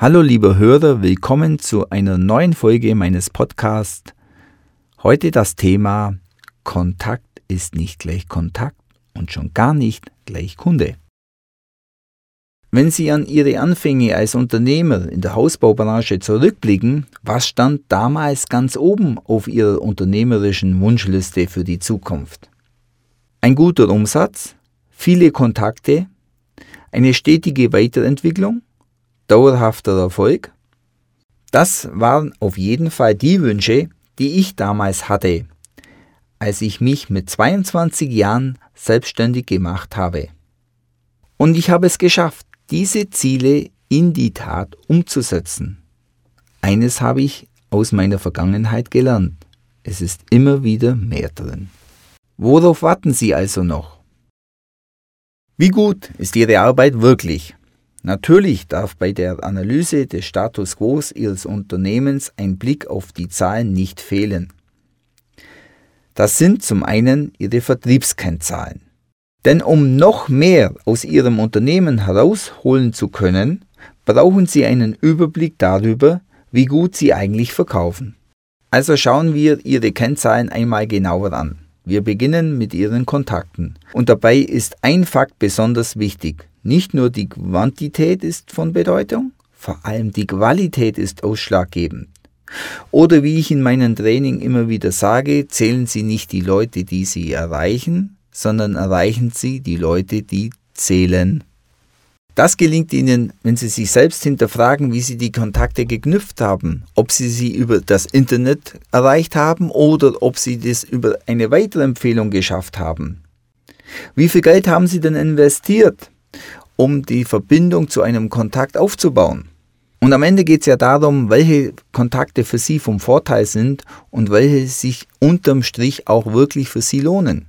Hallo lieber Hörer, willkommen zu einer neuen Folge meines Podcasts. Heute das Thema Kontakt ist nicht gleich Kontakt und schon gar nicht gleich Kunde. Wenn Sie an Ihre Anfänge als Unternehmer in der Hausbaubranche zurückblicken, was stand damals ganz oben auf Ihrer unternehmerischen Wunschliste für die Zukunft? Ein guter Umsatz, viele Kontakte, eine stetige Weiterentwicklung, dauerhafter Erfolg? Das waren auf jeden Fall die Wünsche, die ich damals hatte, als ich mich mit 22 Jahren selbstständig gemacht habe. Und ich habe es geschafft, diese Ziele in die Tat umzusetzen. Eines habe ich aus meiner Vergangenheit gelernt. Es ist immer wieder mehr drin. Worauf warten Sie also noch? Wie gut ist Ihre Arbeit wirklich? Natürlich darf bei der Analyse des Status quo Ihres Unternehmens ein Blick auf die Zahlen nicht fehlen. Das sind zum einen Ihre Vertriebskennzahlen. Denn um noch mehr aus Ihrem Unternehmen herausholen zu können, brauchen Sie einen Überblick darüber, wie gut Sie eigentlich verkaufen. Also schauen wir Ihre Kennzahlen einmal genauer an. Wir beginnen mit Ihren Kontakten. Und dabei ist ein Fakt besonders wichtig. Nicht nur die Quantität ist von Bedeutung, vor allem die Qualität ist ausschlaggebend. Oder wie ich in meinem Training immer wieder sage, zählen Sie nicht die Leute, die Sie erreichen, sondern erreichen Sie die Leute, die zählen. Das gelingt Ihnen, wenn Sie sich selbst hinterfragen, wie Sie die Kontakte geknüpft haben, ob Sie sie über das Internet erreicht haben oder ob Sie das über eine weitere Empfehlung geschafft haben. Wie viel Geld haben Sie denn investiert, um die Verbindung zu einem Kontakt aufzubauen? Und am Ende geht es ja darum, welche Kontakte für Sie vom Vorteil sind und welche sich unterm Strich auch wirklich für Sie lohnen.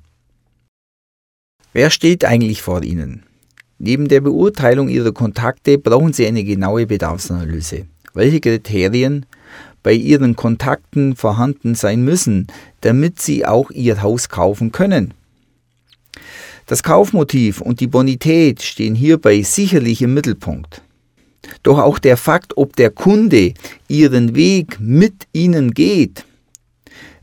Wer steht eigentlich vor Ihnen? Neben der Beurteilung Ihrer Kontakte brauchen Sie eine genaue Bedarfsanalyse. Welche Kriterien bei Ihren Kontakten vorhanden sein müssen, damit Sie auch Ihr Haus kaufen können. Das Kaufmotiv und die Bonität stehen hierbei sicherlich im Mittelpunkt. Doch auch der Fakt, ob der Kunde Ihren Weg mit Ihnen geht,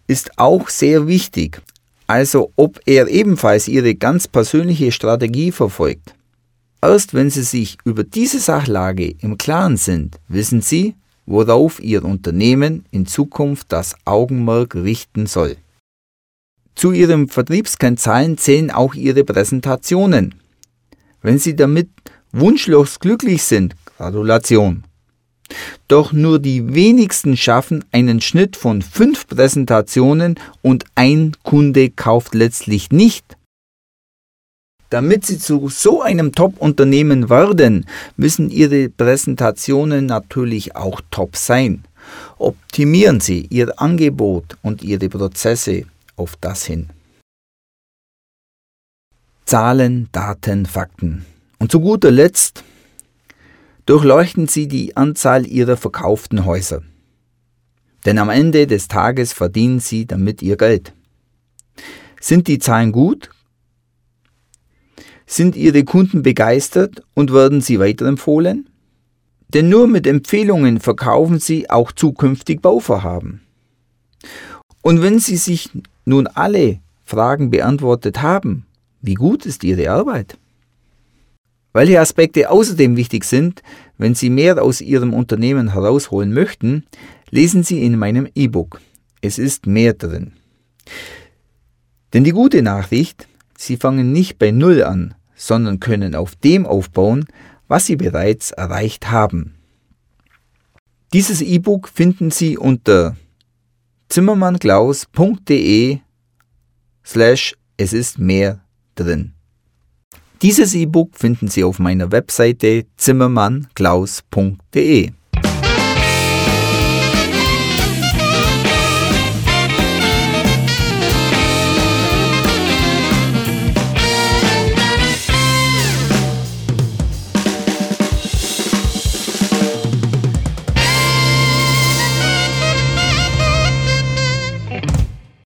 ist auch sehr wichtig. Also ob er ebenfalls Ihre ganz persönliche Strategie verfolgt. Erst wenn Sie sich über diese Sachlage im Klaren sind, wissen Sie, worauf Ihr Unternehmen in Zukunft das Augenmerk richten soll. Zu Ihren Vertriebskennzahlen zählen auch Ihre Präsentationen. Wenn Sie damit wunschlos glücklich sind, Gratulation. Doch nur die wenigsten schaffen einen Schnitt von fünf Präsentationen und ein Kunde kauft letztlich nicht. Damit Sie zu so einem Top-Unternehmen werden, müssen Ihre Präsentationen natürlich auch top sein. Optimieren Sie Ihr Angebot und Ihre Prozesse auf das hin. Zahlen, Daten, Fakten. Und zu guter Letzt durchleuchten Sie die Anzahl Ihrer verkauften Häuser. Denn am Ende des Tages verdienen Sie damit Ihr Geld. Sind die Zahlen gut, sind Ihre Kunden begeistert und werden Sie weiterempfohlen? Denn nur mit Empfehlungen verkaufen Sie auch zukünftig Bauvorhaben. Und wenn Sie sich nun alle Fragen beantwortet haben, wie gut ist Ihre Arbeit? Welche Aspekte außerdem wichtig sind, wenn Sie mehr aus Ihrem Unternehmen herausholen möchten, lesen Sie in meinem E-Book. Es ist mehr drin. Denn die gute Nachricht, Sie fangen nicht bei Null an, sondern können auf dem aufbauen, was Sie bereits erreicht haben. Dieses E-Book finden Sie unter zimmermannklaus.de slash es ist mehr drin. Dieses E-Book finden Sie auf meiner Webseite zimmermannklaus.de.